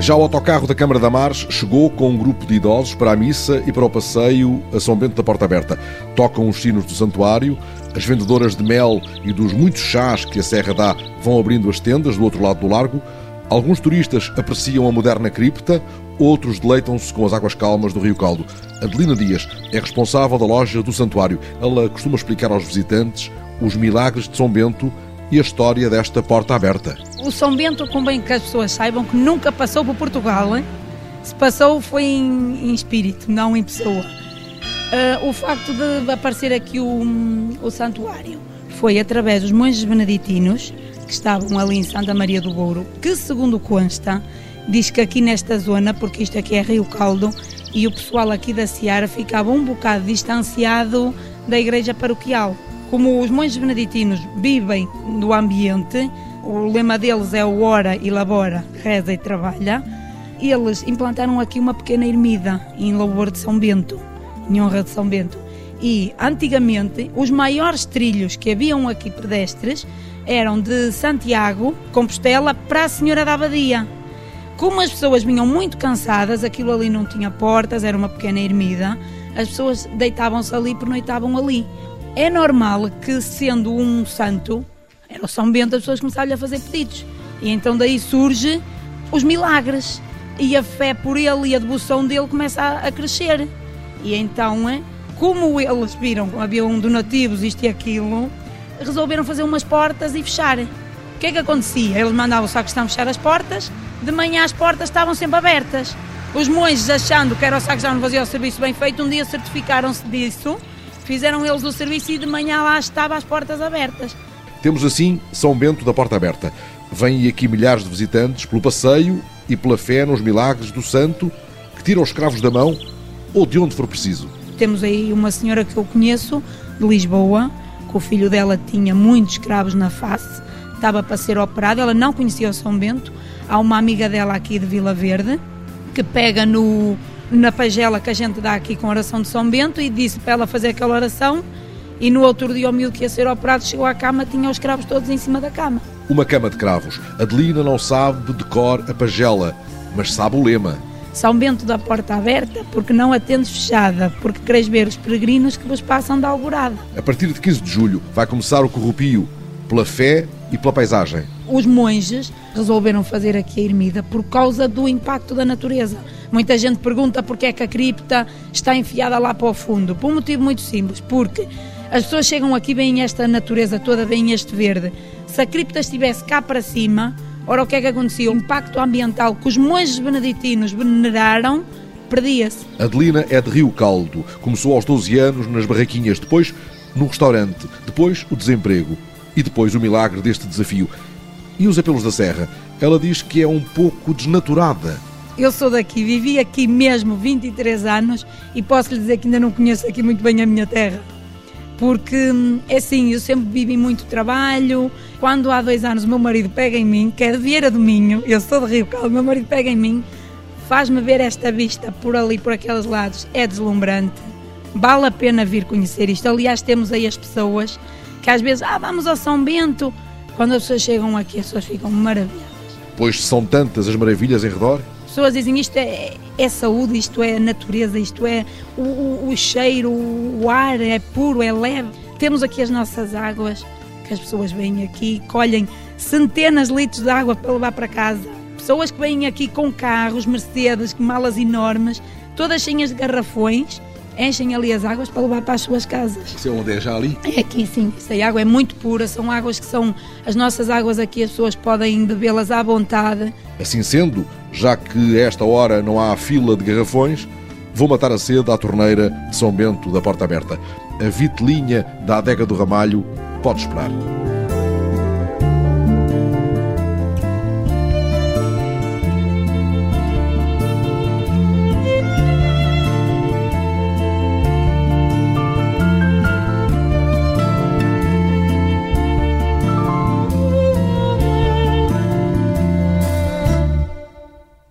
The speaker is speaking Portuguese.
Já o autocarro da Câmara da Mares chegou com um grupo de idosos para a missa e para o passeio a São Bento da Porta Aberta. Tocam os sinos do santuário, as vendedoras de mel e dos muitos chás que a Serra dá vão abrindo as tendas do outro lado do largo. Alguns turistas apreciam a moderna cripta, outros deleitam-se com as águas calmas do Rio Caldo. Adelina Dias é responsável da loja do santuário. Ela costuma explicar aos visitantes os milagres de São Bento e a história desta porta aberta. O São Bento, convém que as pessoas saibam que nunca passou por Portugal. Hein? Se passou foi em, em espírito, não em pessoa. Uh, o facto de aparecer aqui o, o santuário foi através dos monges beneditinos que estavam ali em Santa Maria do Ouro, que segundo consta, diz que aqui nesta zona, porque isto aqui é Rio Caldo, e o pessoal aqui da Seara ficava um bocado distanciado da igreja paroquial. Como os monges beneditinos vivem no ambiente, o lema deles é o ora e labora, reza e trabalha, eles implantaram aqui uma pequena ermida em louvor de São Bento, em honra de São Bento. E antigamente os maiores trilhos que haviam aqui pedestres eram de Santiago, Compostela, para a Senhora da Abadia. Como as pessoas vinham muito cansadas, aquilo ali não tinha portas, era uma pequena ermida, as pessoas deitavam-se ali e pernoitavam ali. É normal que, sendo um santo, era o São Bento, as pessoas começaram a fazer pedidos. E então daí surge os milagres. E a fé por ele e a devoção dele começa a, a crescer. E então, como eles viram que havia um donativos, isto e aquilo, resolveram fazer umas portas e fechar. O que é que acontecia? Eles mandavam que estão fechar as portas, de manhã as portas estavam sempre abertas. Os monges, achando que era o já não fazia o serviço bem feito, um dia certificaram-se disso Fizeram eles o serviço e de manhã lá estava as portas abertas. Temos assim São Bento da Porta Aberta. Vêm aqui milhares de visitantes pelo passeio e pela fé nos milagres do santo que tira os escravos da mão ou de onde for preciso. Temos aí uma senhora que eu conheço, de Lisboa, que o filho dela tinha muitos escravos na face, estava para ser operado, ela não conhecia o São Bento. Há uma amiga dela aqui de Vila Verde que pega no, na pagela que a gente dá aqui com a oração de São Bento e disse para ela fazer aquela oração. E no outro dia, o miúdo que ia ser operado chegou à cama, tinha os cravos todos em cima da cama. Uma cama de cravos. Adelina não sabe de cor a pagela, mas sabe o lema. São Bento da porta aberta, porque não atendes fechada, porque queres ver os peregrinos que vos passam da alvorada. A partir de 15 de julho vai começar o corrupio, pela fé e pela paisagem. Os monges resolveram fazer aqui a ermida por causa do impacto da natureza. Muita gente pergunta porque é que a cripta está enfiada lá para o fundo. Por um motivo muito simples, porque as pessoas chegam aqui, veem esta natureza toda, veem este verde. Se a cripta estivesse cá para cima, ora o que é que acontecia? O impacto ambiental que os monges beneditinos veneraram perdia-se. Adelina é de Rio Caldo. Começou aos 12 anos nas barraquinhas, depois no restaurante, depois o desemprego e depois o milagre deste desafio. E os apelos da Serra? Ela diz que é um pouco desnaturada eu sou daqui, vivi aqui mesmo 23 anos e posso lhe dizer que ainda não conheço aqui muito bem a minha terra. Porque, é assim, eu sempre vivi muito trabalho. Quando há dois anos o meu marido pega em mim, que é de Vieira do Minho, eu sou de Rio Caldo, meu marido pega em mim, faz-me ver esta vista por ali, por aqueles lados, é deslumbrante. Vale a pena vir conhecer isto. Aliás, temos aí as pessoas que às vezes, ah, vamos ao São Bento. Quando as pessoas chegam aqui, as pessoas ficam maravilhadas. Pois são tantas as maravilhas em redor? Pessoas dizem isto é, é saúde, isto é natureza, isto é o, o, o cheiro, o ar é puro, é leve. Temos aqui as nossas águas, que as pessoas vêm aqui, colhem centenas de litros de água para levar para casa. Pessoas que vêm aqui com carros, Mercedes, malas enormes, todas cheias de garrafões enchem ali as águas para levar para as suas casas. Isso é onde é já ali? É aqui sim, essa água é muito pura, são águas que são as nossas águas aqui, as pessoas podem bebê-las à vontade. Assim sendo, já que a esta hora não há fila de garrafões, vou matar a sede à torneira de São Bento da Porta Aberta. A vitelinha da adega do Ramalho pode esperar.